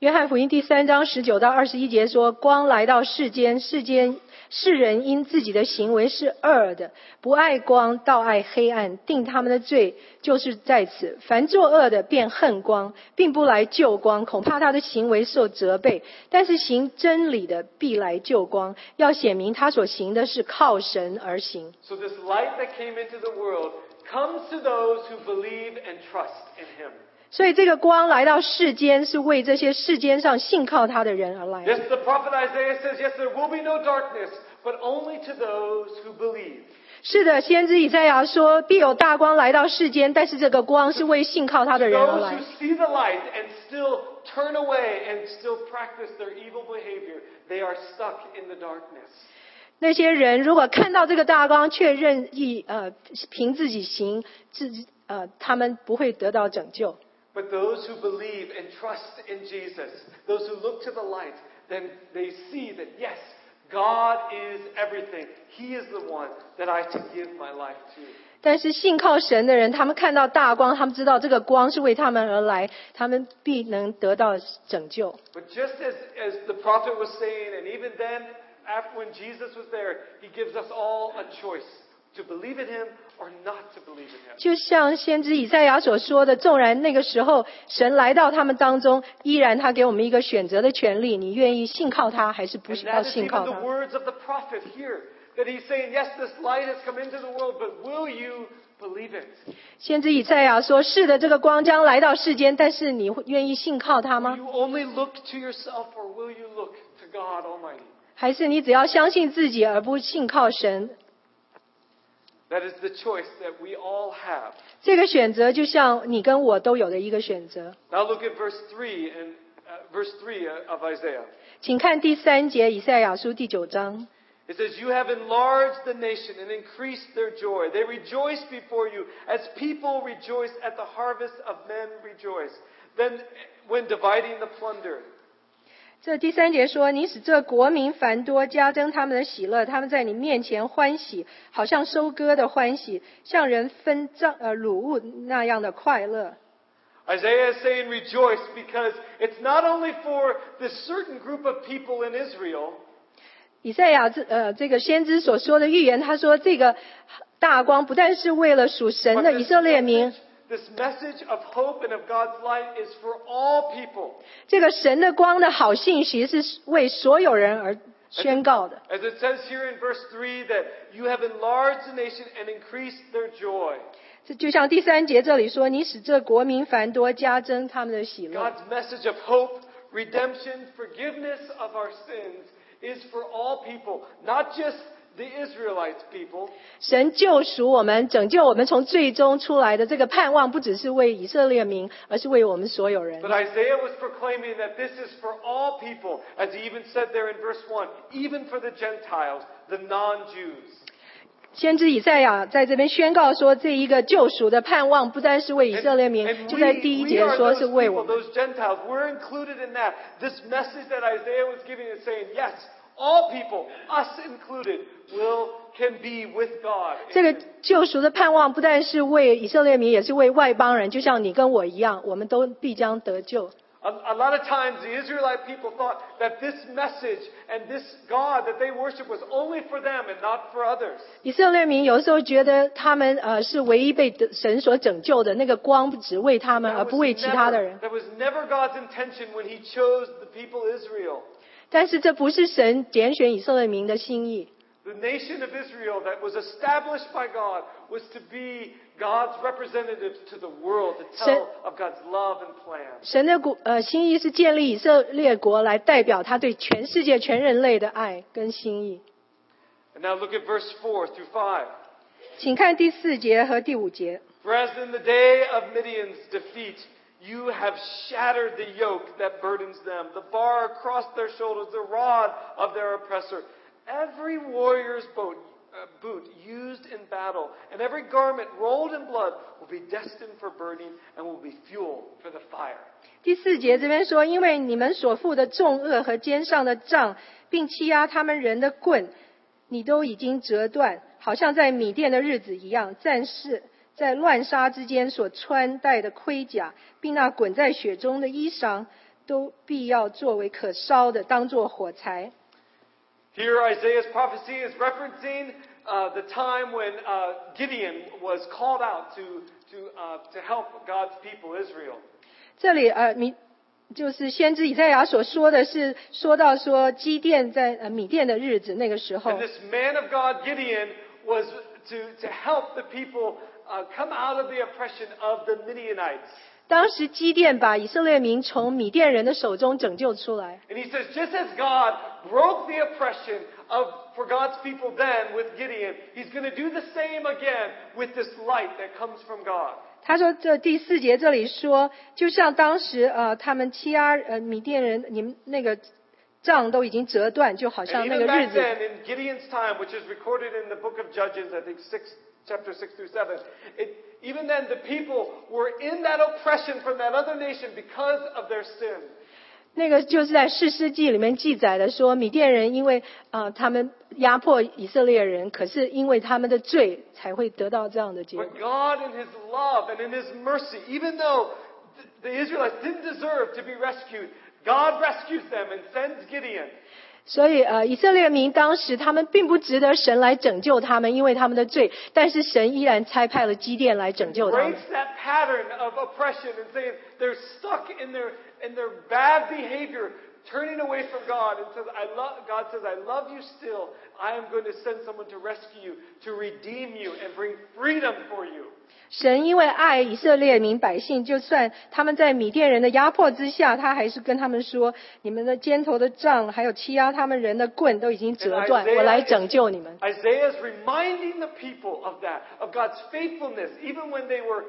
Speaker 2: 约翰福音第三章十九到二十一节说：“光来到世间，世间世人因自己的行为是恶的，不爱光，倒爱黑暗，定他们的罪就是在此。凡作恶的，便恨光，并不来救光，恐怕他的行为受责备。但是行真理的，必来救光，要显明他所行的是靠神而行。
Speaker 1: So this light that came into the world comes to those who believe and trust in him.
Speaker 2: 所以这个光来到世间，是为这些世间上信靠他的人而来。
Speaker 1: Yes, the prophet Isaiah says, yes, there will be no darkness, but only to those who believe.
Speaker 2: 是的，先知以赛亚说必有大光来到世间，但是这个光是为信靠他的人而来
Speaker 1: Those
Speaker 2: 来
Speaker 1: who。see the light and still turn away and still practice their evil behavior, they are stuck in the darkness.
Speaker 2: 那些人如果看到这个大光，却任意呃凭自己行，自己呃他们不会得到拯救。
Speaker 1: But those who believe and trust in Jesus, those who look to the light, then they see that yes, God is everything. He is the one that I to give my life to.
Speaker 2: 但是信靠神的人，他们看到大光，他们知道这个光是为他们而来，他们必能得到拯救。
Speaker 1: But just as, as the prophet was saying, and even then, after when Jesus was there, he gives us all a choice to believe in him
Speaker 2: 就像先知以赛亚所说的，纵然那个时候神来到他们当中，依然他给我们一个选择的权利，你愿意信靠他，还是不
Speaker 1: And
Speaker 2: 要信靠他
Speaker 1: ？words of the prophet here. That he's saying, yes, this light has come into the world, but will you believe it?
Speaker 2: 先知以赛亚说：“是的，这个光将来到世间，但是你会愿意信靠他吗
Speaker 1: ？you only look to yourself or will you look to God Almighty?
Speaker 2: 还是你只要相信自己而不信靠神？
Speaker 1: That is the choice that we all have.
Speaker 2: 这个选择就像你跟我都有的一个选择。
Speaker 1: Now look at verse 3 and uh, verse 3 of Isaiah.
Speaker 2: 请看第三节以赛亚书第九章。
Speaker 1: It says, You have enlarged the nation and increased their joy. They rejoice before you as people rejoice at the harvest of men rejoice. Then, when dividing the plunder,
Speaker 2: 这第三节说：“你使这国民繁多，加增他们的喜乐，他们在你面前欢喜，好像收割的欢喜，像人分赃呃掳物那样的快乐。”
Speaker 1: Isaiah is saying rejoice because it's not only for this certain group of people in Israel.
Speaker 2: 以赛亚这呃这个先知所说的预言，他说这个大光不但是为了属神的以色列民。
Speaker 1: message,，this message of hope and of God's light is for all people.
Speaker 2: 这个神的光的好信息是为所有人而宣告的。
Speaker 1: As it says here in verse 3 that you have enlarged the nation and increased their joy.
Speaker 2: 这就像第三节这里说：“你使这国民繁多，加增他们的喜乐。”
Speaker 1: God's message of hope, redemption, forgiveness of our sins is for all people, not just the Israelites people,
Speaker 2: 神救赎我们，拯救我们从最终出来的这个盼望，不只是为以色列民，而是为我们所有人
Speaker 1: But。Isaiah was proclaiming that this is for all people, as he even said there in verse 1, even for the Gentiles, the non-Jews.
Speaker 2: 先知以赛亚在这边宣告说，这一个救赎的盼望不单是为以色列
Speaker 1: And,
Speaker 2: 民，
Speaker 1: and
Speaker 2: 就在
Speaker 1: we,
Speaker 2: 第一
Speaker 1: we
Speaker 2: 节
Speaker 1: are
Speaker 2: 说
Speaker 1: those
Speaker 2: 是为我
Speaker 1: people,
Speaker 2: 们。
Speaker 1: those Gentiles. We're included in that. This message that Isaiah was giving is saying, yes, all people, us included, will can be with God.
Speaker 2: 这个救赎的盼望不但是为以色列民，也是为外邦人，就像你跟我一样，我们都必将得救。
Speaker 1: A, a lot of times the Israelite people thought that this message and this God that they worship was only for them and not for others.
Speaker 2: 以色列民有时候觉得他们呃是唯一被得神所拯救的那个光，只为他们，
Speaker 1: That
Speaker 2: 而
Speaker 1: was,
Speaker 2: 不为其他的
Speaker 1: never,
Speaker 2: 人。
Speaker 1: that was never God's intention when He chose the people Israel.
Speaker 2: 但是这不是神拣选以色列民的心意。
Speaker 1: The nation of Israel that was established by God was to be God's representatives to the world, to tell
Speaker 2: Se-
Speaker 1: of God's love and plan.
Speaker 2: 神的国呃心意是建立以色列国来代表他对全世界全人类的爱跟心意。
Speaker 1: And now look at verse four through five.
Speaker 2: 请看第四节和第五节。
Speaker 1: For as in the day of Midian's defeat, you have shattered the yoke that burdens them, the bar across their shoulders, the rod of their oppressor. Every warrior's boat, uh, boot used in battle, and every garment rolled in blood will be destined for burning and will be fuel for the fire.
Speaker 2: 第四节这边说，因为你们所负的重恶和肩上的杖，并欺压他们人的棍， 你都已经折断，好像在米甸的日子一样。战士 在乱杀之间所穿戴的盔甲，并那滚在雪中的衣裳，都必要作为可烧的，当作火柴。
Speaker 1: Here, Isaiah's prophecy is referencing uh, the time when uh, Gideon was called out to, to, uh, to help God's people, Israel.
Speaker 2: 这里呃米就是先知以赛亚所说的是说到说基甸在呃米甸的日子那个时候
Speaker 1: And，this man of God, Gideon, was to, to help the people uh, come out of the oppression of the Midianites.
Speaker 2: 当时基甸把以色列民从米甸人的手中拯救出来。
Speaker 1: And he says, just as God broke the oppression of, for God's people then with Gideon, he's going to do the same again with this light that comes from God.
Speaker 2: 他说这第四节这里说，就像当时呃他们欺压呃米甸人，你们那个杖都已经折断，就好
Speaker 1: And
Speaker 2: 像那
Speaker 1: even
Speaker 2: 个日
Speaker 1: back
Speaker 2: 子
Speaker 1: then, in Gideon's time, which is recorded in the book of Judges, I think six, chapter 6 through 7, it, even then the people were in that oppression from that other nation because of their sin.
Speaker 2: 那个就是在士师记里面记载的说，米甸人因为啊、呃他们压迫以色列人，可是因为他们的罪才会得到这样的结果
Speaker 1: But。God, in His love and in His mercy, even though th- the Israelites didn't deserve to be rescued, God rescues them and sends Gideon.
Speaker 2: 所以呃，以色列民当时他们并不值得神来拯救他们，因为他们的罪，但是神依然差派了基甸来拯救他们
Speaker 1: breaks。that pattern of oppression and saying they're stuck in their in their bad behavior, turning away from God, and says, "I love." God says, "I love you still. I am going to send someone to rescue you, to redeem you, and bring freedom for you."
Speaker 2: 神因为爱以色列民百姓，就算他们在米甸人的压迫之下，他还是跟他们说：“你们的肩头的杖，还有欺压他们人的棍，都已经折断，
Speaker 1: And Isaiah
Speaker 2: 我来拯救你们。
Speaker 1: Isaiah is reminding the people of that, of God's faithfulness, even when they were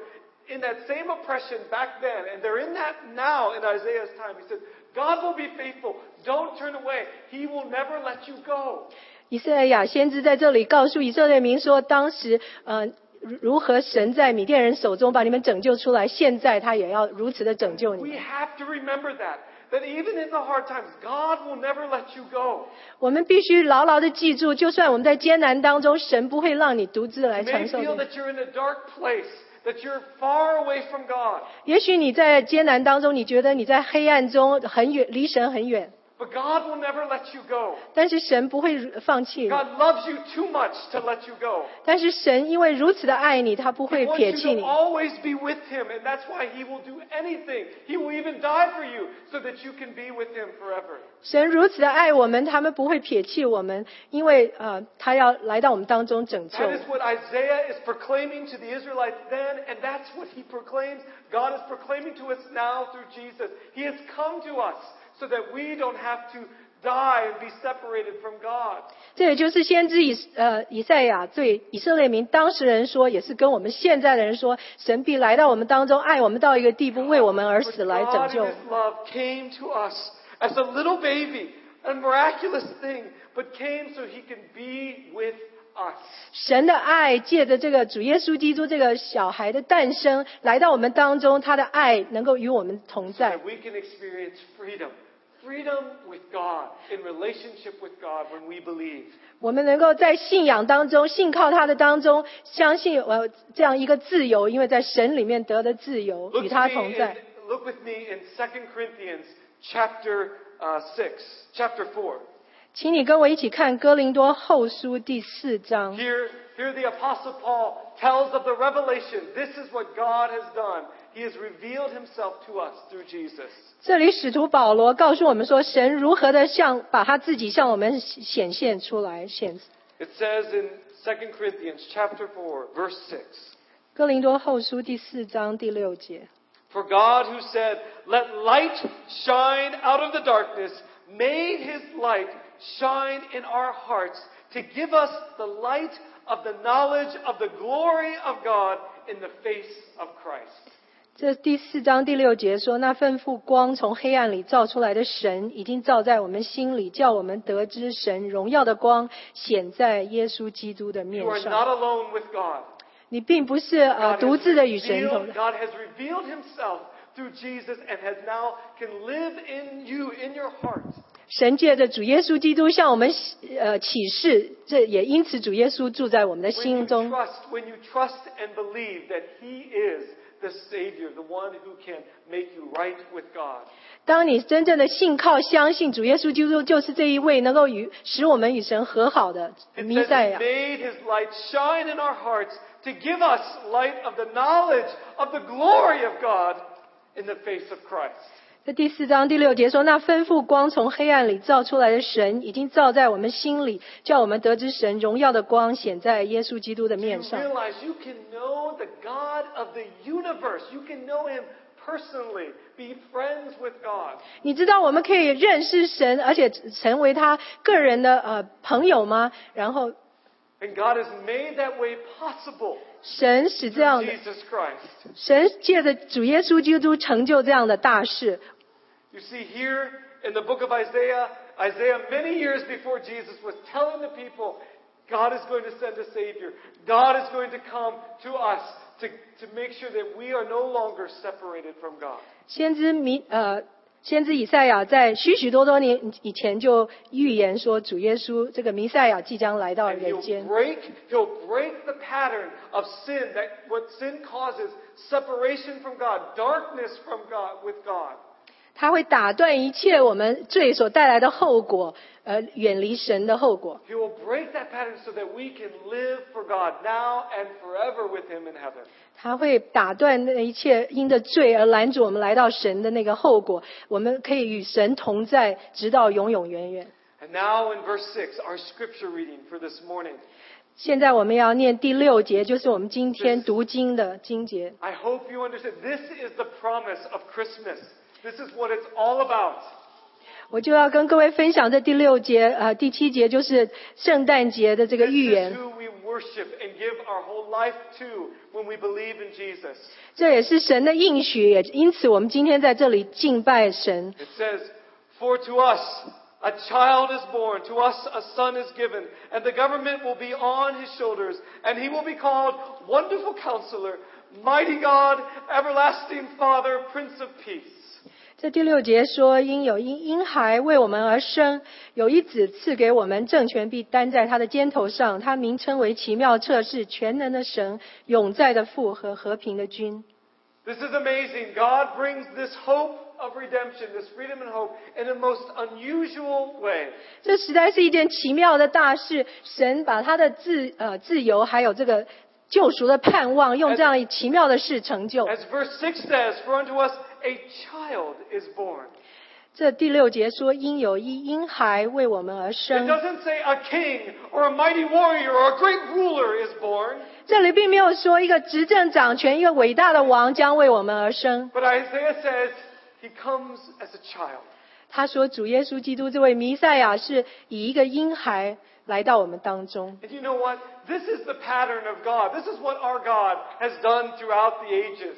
Speaker 1: in that same oppression back then, and they're in that now in Isaiah's time. He says, God will be faithful. Don't turn away. He will never let you go.
Speaker 2: 以色列亚先知在这里告诉以色列民说，当时呃如如何神在米甸人手中把你们拯救出来，现在他也要如此的拯救你
Speaker 1: We
Speaker 2: 们。
Speaker 1: have to remember that. That even in the hard times, God will never let you go.
Speaker 2: 我们必须牢牢的记住，就算我们在艰难当中，神不会让你独自来
Speaker 1: You
Speaker 2: 承
Speaker 1: may
Speaker 2: 受
Speaker 1: feel
Speaker 2: 的。
Speaker 1: that you're in a dark place, That you're far away from God.
Speaker 2: 也许你在艰难当中，你觉得你在黑暗中很远，离神很远，
Speaker 1: But God will never let you go.
Speaker 2: 但是神不会放弃你。
Speaker 1: God loves you too much to let you go.
Speaker 2: 但是神因为如此的爱你，他不
Speaker 1: He
Speaker 2: 会
Speaker 1: wants
Speaker 2: 撇
Speaker 1: you
Speaker 2: 弃
Speaker 1: to
Speaker 2: 你。
Speaker 1: always be with Him, and that's why He will do anything. He will even die for you so that you can be with Him forever.
Speaker 2: 神如此的爱我们，他们不会撇弃我们，因为呃，他要来到我们当中拯救。
Speaker 1: That is what Isaiah is proclaiming to the Israelites then, and that's what he proclaims. God is proclaiming to us now through Jesus. He has come to us so that we don't have to die and be separated from God.
Speaker 2: 这也就是先知以呃以赛亚对以色列民当时人说，也是跟我们现在的人说，神必来到我们当中，爱我们到一个地步，为我们而
Speaker 1: But
Speaker 2: 死来拯
Speaker 1: God
Speaker 2: 救
Speaker 1: in。His love came to us as a little baby, a miraculous thing, but came so He can be with us.
Speaker 2: 神的爱借着这个主耶稣基督这个小孩的诞生，来到我们当中，他的爱能够与我们同
Speaker 1: so
Speaker 2: 在
Speaker 1: that。we can experience freedom. Freedom with God, in relationship with God when we believe.
Speaker 2: 我们能够在信仰当中、信靠他的当中，相信呃这样一个自由，因为在神里面得的自由，与他同在。
Speaker 1: look with me in Second Corinthians chapter six, chapter four
Speaker 2: 请你跟我一起看哥林多后书第四章。
Speaker 1: Here, here the Apostle Paul tells of the revelation. This is what God has done. He has revealed himself to us through Jesus.
Speaker 2: 这里使徒保罗告诉我们说，神如何的向把他自己向我们显现出来。显
Speaker 1: It says in 2 Corinthians chapter 4, verse 6.
Speaker 2: 哥林多后书第四章第六节。
Speaker 1: For God who said, Let light shine out of the darkness, made his light shine in our hearts to give us the light of the knowledge of the glory of God in the face of Christ.
Speaker 2: 这第四章第六节说：“那吩咐光从黑暗里照出来的神，已经照在我们心里，叫我们得知神荣耀的光显在耶稣基督的
Speaker 1: You
Speaker 2: 面
Speaker 1: are
Speaker 2: 上。
Speaker 1: not alone with God.
Speaker 2: 你并不是呃
Speaker 1: God
Speaker 2: 独
Speaker 1: has,
Speaker 2: 自的与神同
Speaker 1: revealed, God has revealed himself through Jesus and has now can live in you, in your heart.
Speaker 2: 神借着主耶稣基督向我们呃启示，这也因此主耶稣住在我们的心中。
Speaker 1: trust, when you trust and believe that He is the Savior, the one who can make you right with God.
Speaker 2: 当你真正的信靠、相信主耶稣基督就是这一位能够与使我们与神和好的弥赛亚。第四章第六节说：“那吩咐光从黑暗里照出来的神，已经照在我们心里，叫我们得知神荣耀的光显在耶稣基督的面上。
Speaker 1: realize you can know the God of the universe. You can know Him personally, be friends with God.
Speaker 2: 你知道我们可以认识神，而且成为他个人的呃朋友吗？然后
Speaker 1: And God has made that way possible
Speaker 2: 神使这样的
Speaker 1: ，Jesus Christ.
Speaker 2: 神借着主耶稣基督成就这样的大事。
Speaker 1: You see, here in the book of Isaiah, Isaiah, many years before Jesus, was telling the people, God is going to send a Savior. God is going to come to us to, to make sure that we are no longer separated from God.
Speaker 2: 先知弥呃，先知以赛亚在许许多多年以前就预言说，主耶稣这个弥赛亚即将来到
Speaker 1: And
Speaker 2: 人
Speaker 1: he'll
Speaker 2: 间。
Speaker 1: break, he'll break the pattern of sin, that what sin causes, separation from God, darkness from God, with God.
Speaker 2: 他会打断一切我们罪所带来的后果，呃，远离神的后果。
Speaker 1: He will break that pattern so that we can live for God now and forever with Him in heaven.
Speaker 2: 他会打断那一切因着罪而拦阻我们来到神的那个后果，我们可以与神同在，直到永永远远。
Speaker 1: And now in verse six, our scripture reading for this morning.
Speaker 2: 现在我们要念第六节，就是我们今天读经的经节。
Speaker 1: I hope you understand. This is the promise of Christmas. This is what it's all about.
Speaker 2: 我就要跟各位分享这第六节，呃，第七节就是圣诞节的这个
Speaker 1: This
Speaker 2: 预
Speaker 1: is
Speaker 2: 言。
Speaker 1: who we worship and give our whole life to when we believe in Jesus.
Speaker 2: 这也是神的应许，也因此我们今天在这里敬拜神。
Speaker 1: It says, For to us a child is born, to us a son is given, and the government will be on his shoulders, and he will be called Wonderful Counselor, Mighty God, Everlasting Father, Prince of Peace.
Speaker 2: 这第六节说：“因有因婴孩为我们而生，有一子赐给我们，政权必担在他的肩头上。他名称为奇妙测试、全能的神、永在的父和和平的君。
Speaker 1: This is amazing. God brings this hope of redemption, this freedom and hope, in a most unusual way.
Speaker 2: 这实在是一件奇妙的大事。神把他的自呃自由，还有这个救赎的盼望，用这样奇妙的事成就。
Speaker 1: As verse six says, For unto us a child is born.
Speaker 2: 这第六节说：因有一婴孩为我们而
Speaker 1: It
Speaker 2: 生。
Speaker 1: doesn't say a king or a mighty warrior or a great ruler is born.
Speaker 2: 这里并没有说一个执政掌权、一个伟大的王将为我们而生。
Speaker 1: But Isaiah says he comes as a child.
Speaker 2: 他说，主耶稣基督这位弥赛亚是以一个婴孩来到我们当中。
Speaker 1: And you know what? This is the pattern of God. This is what our God has done throughout the ages.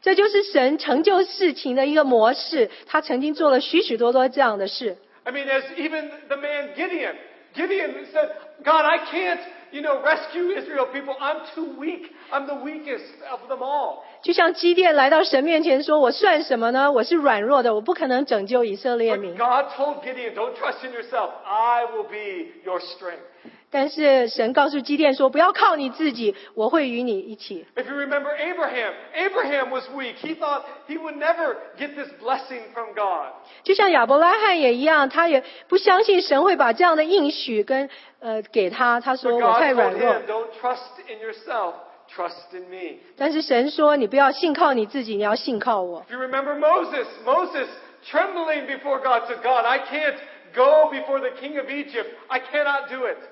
Speaker 2: 这就是神成就事情的一个模式。他曾经做了许许多多这样的事。
Speaker 1: I mean, as even the man Gideon, Gideon said, God, I can't, you know, rescue Israel people. I'm too weak. I'm the weakest of them all.
Speaker 2: 就像基甸来到神面前说：“我算什么呢？我是软弱的，我不可能拯救以色列
Speaker 1: But
Speaker 2: 民。
Speaker 1: God told Gideon, don't trust in yourself. I will be your strength. ”
Speaker 2: 但是神告诉基甸说：“不要靠你自己，我会与你一起。
Speaker 1: If you remember Abraham, Abraham was weak. He thought he would never get this blessing from God.
Speaker 2: ”就像亚伯拉罕也一样，他也不相信神会把这样的应许跟呃给他。他
Speaker 1: But
Speaker 2: 说：“我太
Speaker 1: God
Speaker 2: 软
Speaker 1: told
Speaker 2: 弱。
Speaker 1: him, don't trust in yourself. Trust in me.
Speaker 2: ”但是神说：“你不要信靠你自己，你要信靠我。
Speaker 1: If you remember Moses, Moses trembling before God said, God, I can't go before the king of Egypt. I cannot do it. ”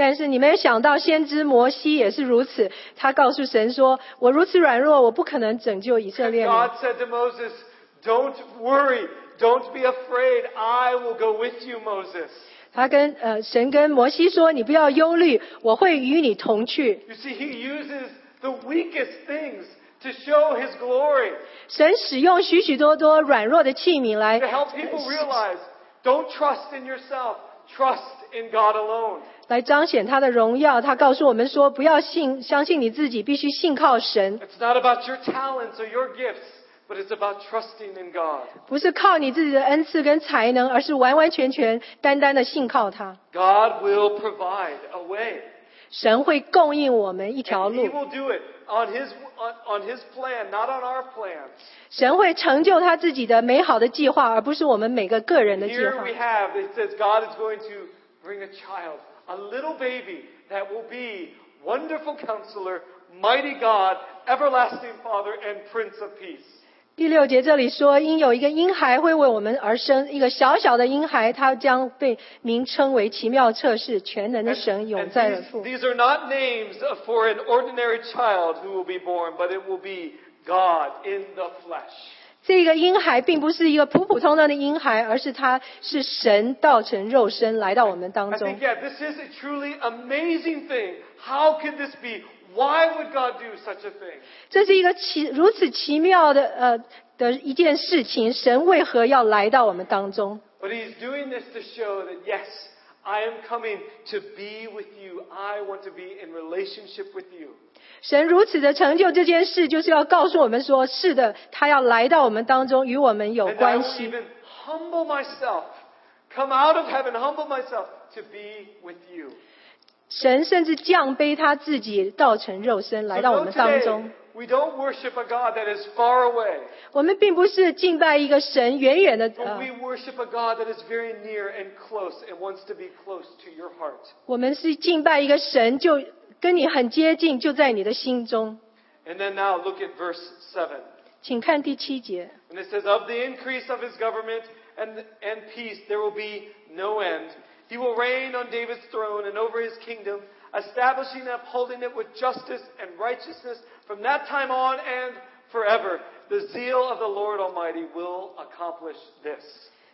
Speaker 2: 但是你没有想到，先知摩西也是如此。他告诉神说：“我如此软弱，我不可能拯救以色
Speaker 1: And
Speaker 2: 列民。
Speaker 1: God said to Moses, Don't worry. Don't be afraid. I will go with you, Moses.
Speaker 2: ”他跟呃神跟摩西说：“你不要忧虑，我会与你同去。
Speaker 1: You see, he uses the weakest things to show his glory,
Speaker 2: ”神使用许许多多软弱的器皿来
Speaker 1: to help people realize don't trust in yourself, trust in God alone.
Speaker 2: 来彰显他的荣耀。他告诉我们说：“不要信相信你自己，必须信靠神。
Speaker 1: It's not about your talents or your gifts, but it's about trusting in God.
Speaker 2: 不是靠你自己的恩赐跟才能，而是完完全全、单单的信靠他。
Speaker 1: God will provide a way.
Speaker 2: 神会供应我们一条
Speaker 1: And He，will do it on His, on, on His plan, not on our plans.
Speaker 2: 神会成就他自己的美好的计划，而不是我们每个个人的计
Speaker 1: Here
Speaker 2: 划
Speaker 1: we。have, it says God is going to bring a child, a little baby that will be wonderful counselor, mighty God, everlasting Father, and Prince of Peace.
Speaker 2: 第六节这里说，因有一个婴孩会为我们而生，一个小小的婴孩，他将被名称为奇妙策士全能的神永在的父。
Speaker 1: These are not names for an ordinary child who will be born, but it will be God in the flesh.
Speaker 2: 这个婴孩并不是一个普普通通的婴孩，而是他是神道成肉身来到我们当
Speaker 1: I
Speaker 2: 中
Speaker 1: think,。yeah, this is a truly amazing thing. How could this be? Why would God do such a thing?
Speaker 2: 这是一个奇如此奇妙的呃的一件事情，神为何要来到我们当中
Speaker 1: ？But he's doing this to show that, yes, I am coming to be with you. I want to be in relationship with you.
Speaker 2: 神如此的成就这件事，就是要告诉我们说，是的，他要来到我们当中，与我们有关系 And I
Speaker 1: even humble myself, come out of heaven, humble myself to be with you.
Speaker 2: 神甚至降卑他自己，道成肉身来到我们当中。
Speaker 1: we don't worship a God that is far away,
Speaker 2: 我们并不是敬拜一个神远远的，
Speaker 1: but
Speaker 2: 呃，
Speaker 1: we worship a God that is very near and close and wants to be close to your heart.
Speaker 2: 我们是敬拜一个神，就跟你很接近，就在你的心中。
Speaker 1: And then now look at verse 7.
Speaker 2: 请看第七节。
Speaker 1: And it says, Of the increase of his government and, and peace there will be no end. He will reign on David's throne and over his kingdom, establishing and upholding it with justice and righteousness from that time on and forever. The zeal of the Lord Almighty will accomplish this.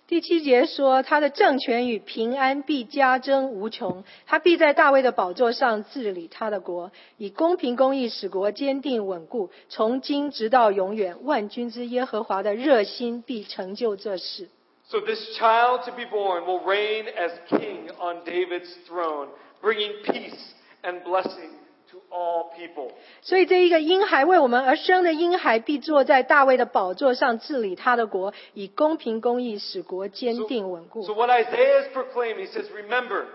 Speaker 2: 第七节说，他的政权与平安必加增无穷，他必在大卫的宝座上治理他的国，以公平公义使国坚定稳固，从今直到永远。万军之耶和华的热心必成就这事。
Speaker 1: So this child to be born will reign as king on David's throne, bringing peace and blessing to all people.
Speaker 2: 所以这一个婴孩为我们而生的婴孩，必坐在大卫的宝座上治理他的国，以公平公义使国坚定稳固。
Speaker 1: So what Isaiah is proclaiming, he says, remember,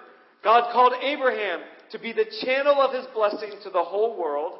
Speaker 1: God called Abraham to be the channel of his blessing to the whole world.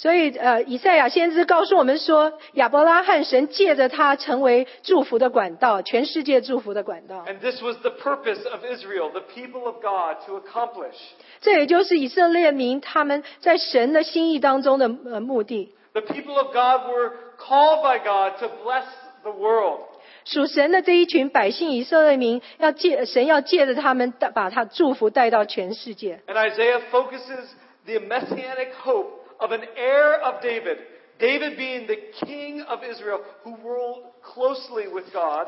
Speaker 2: 所以，呃，以赛亚先知告诉我们说，亚伯拉罕神借着他成为祝福的管道，全世界祝福的管道。
Speaker 1: And this was the purpose of Israel, the people of God, to accomplish.
Speaker 2: 这也就是以色列民他们在神的心意当中的呃目的。
Speaker 1: The people of God were called by God to bless the world.
Speaker 2: 属神的这一群百姓以色列民，要借神要借着他们带把他祝福带到全世界。
Speaker 1: And Isaiah focuses the messianic hope of an heir of David, David being the king of Israel who ruled closely with God.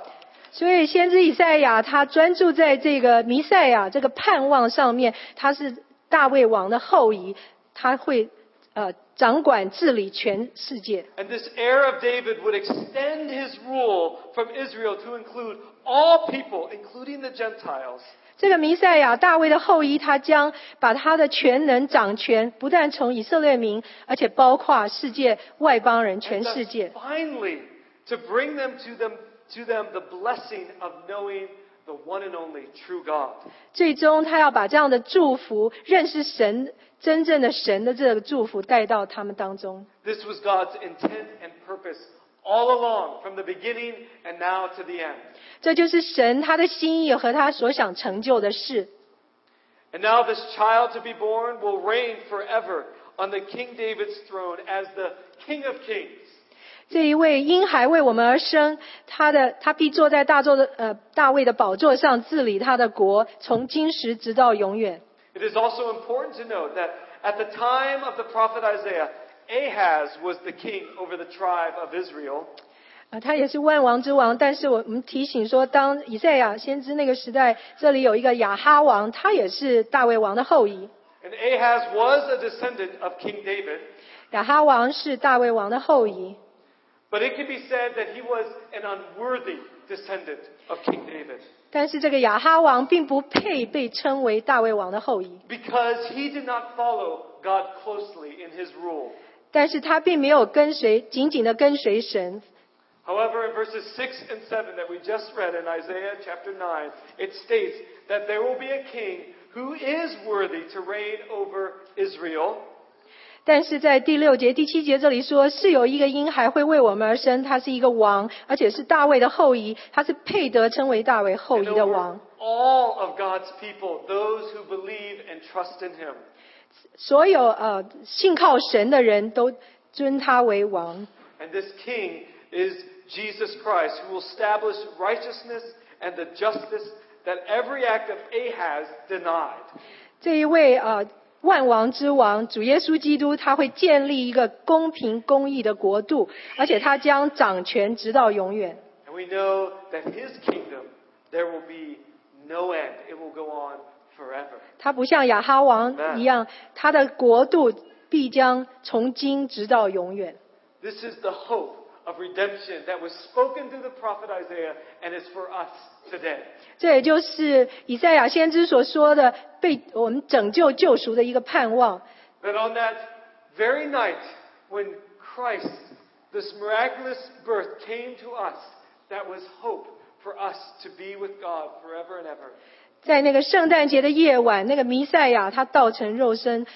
Speaker 2: 所以先知以赛亚他专注在这个弥赛亚这个盼望上面，他是大卫王的后裔，他会呃掌管治理全世界。
Speaker 1: And this heir of David would extend his rule from Israel to include all people, including the Gentiles.
Speaker 2: 这个弥赛亚大卫的后裔，他将把他的全能掌权，不但从以色列民，而且包括世界外邦人，全世界。
Speaker 1: finally, to bring them to them to them the blessing of knowing the one and only true God.
Speaker 2: 最终，他要把这样的祝福、认识神真正的神的这个祝福带到他们当中。
Speaker 1: This was God's intent and purpose all along, from the beginning and now to the end.
Speaker 2: 这就是神他的心意和他所想成就的事。
Speaker 1: And now this child to be born will reign forever on the King David's throne as the King of Kings.
Speaker 2: 这一位婴孩为我们而生，他的他必坐在大座的呃大卫的宝座上治理他的国，从今时直到永远。
Speaker 1: It is also important to note that at the time of the prophet Isaiah, Ahaz was the king over the tribe of Israel.
Speaker 2: 啊，他也是万王之王，但是我们提醒说，当以赛亚先知那个时代，这里有一个亚哈王，他也是大卫王的后裔。
Speaker 1: And Ahaz was a descendant of King David,
Speaker 2: 亚哈王是大卫王的后裔，
Speaker 1: but it can be said that he was an unworthy descendant of King David
Speaker 2: 但是这个亚哈王并不配被称为大卫王的后裔，
Speaker 1: because he did not follow God closely in his rule.
Speaker 2: 但是他并没有跟随紧紧的跟随神，
Speaker 1: However, in verses 6 and 7 that we just read in Isaiah chapter 9, it states that there will be a king who is worthy to reign over Israel.
Speaker 2: 但是在第六节、第七节这里说，是有一个婴孩会为我们而生，他是一个王，而且是大卫的后裔，他是配得称为大卫后
Speaker 1: And
Speaker 2: 裔的
Speaker 1: over
Speaker 2: 王。
Speaker 1: all of God's people, those who believe and trust in him.
Speaker 2: 所有呃信靠神的人都尊他为王。
Speaker 1: And this king is Jesus Christ, who will establish righteousness and the justice that every act of Ahaz denied.
Speaker 2: 这一位呃万王之王主耶稣基督，他会建立一个公平公义的国度，而且他将掌权直到永远。
Speaker 1: And we know that his kingdom, there will be no end. It will go on.
Speaker 2: 他不像亚哈王一样，他的国度必将从今直到永远。
Speaker 1: This is the hope of redemption that was spoken through the prophet Isaiah and is for us today.
Speaker 2: 这也就是以赛亚先知所说的被我们拯救救赎的一个盼望。
Speaker 1: That on that very night when Christ, this miraculous birth, came to us, that was hope for us to be with God forever and ever.
Speaker 2: 在那个圣诞节的夜晚，那个弥赛亚他道成肉身，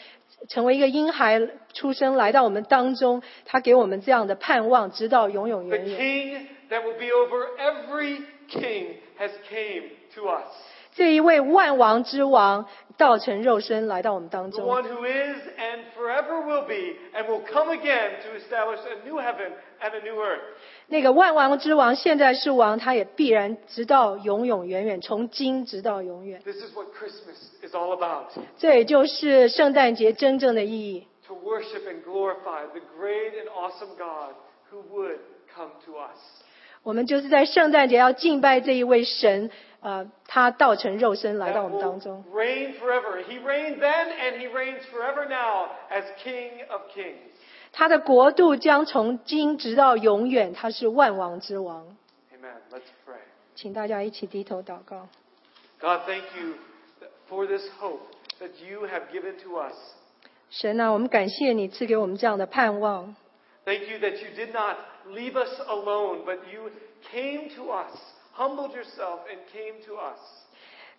Speaker 2: 成为一个婴孩出生来到我们当中，他给我们这样的盼望，直到永永远远。
Speaker 1: king that will be over every king has came to us.
Speaker 2: 这一位万王之王道成肉身来到我们当
Speaker 1: The
Speaker 2: 中，那个万王之王现在是王，他也必然直到永永远远，从今直到永远。
Speaker 1: This is what Christmas is all about.
Speaker 2: 这也就是圣诞节真正的意义。
Speaker 1: To worship and glorify the great and awesome God who would come to us.
Speaker 2: 我们就是在圣诞节要敬拜这一位神，呃，他道成肉身来到我们当中。
Speaker 1: reign forever. He reigned then and he reigns forever now as King of Kings.
Speaker 2: 他的国度将从今直到永远，他是万王之王。
Speaker 1: Amen. Let's pray.
Speaker 2: 请大家一起低头祷告。
Speaker 1: God, thank you for this hope that you have given to us.
Speaker 2: 神啊，我们感谢你赐给我们这样的盼望。
Speaker 1: Thank you that you did not leave us alone, but you came to us, humbled yourself, and came to us.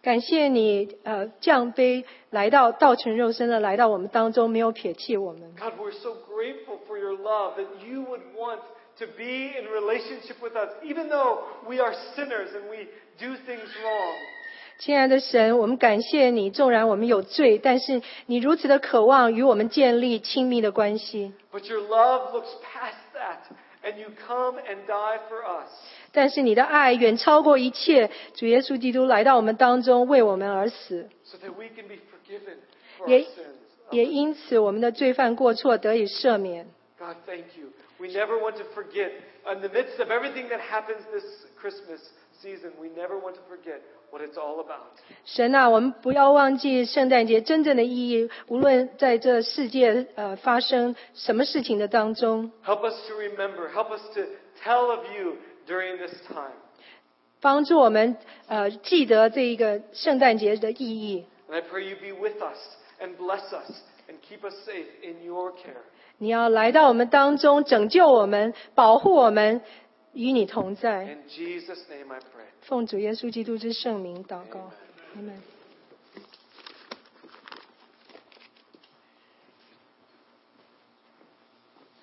Speaker 2: 感谢你，呃，降卑来到道成肉身的来到我们当中，没有撇弃我们。
Speaker 1: God, we're so grateful for your love that you would want to be in relationship with us, even though we are sinners and we do things wrong.
Speaker 2: 亲爱的神，我们感谢你，纵然我们有罪，但是你如此的渴望与我们建立亲密的关系。
Speaker 1: But your love looks past that, and you come and die for us.
Speaker 2: 但是你的爱远超过一切，主耶稣基督来到我们当中，为我们而死
Speaker 1: ，so that we can be forgiven for our
Speaker 2: 也也因此我们的罪犯过错得以赦免。
Speaker 1: God, thank you. We never want to forget, in the midst of everything that happens this Christmas season, we never want to forget what it's all about.
Speaker 2: 神啊，我们不要忘记圣诞节真正的意义。无论在这世界呃发生什么事情的当中
Speaker 1: ，Help us to remember. Help us to tell of you during this time.
Speaker 2: 帮助我们呃记得这一个圣诞节的意义。
Speaker 1: And I pray you be with us and bless us and keep us safe in your care.
Speaker 2: 你要来到我们当中，拯救我们，保护我们，与你同在。
Speaker 1: In Jesus' name I pray.
Speaker 2: 奉主耶稣基督之圣名祷告，阿门。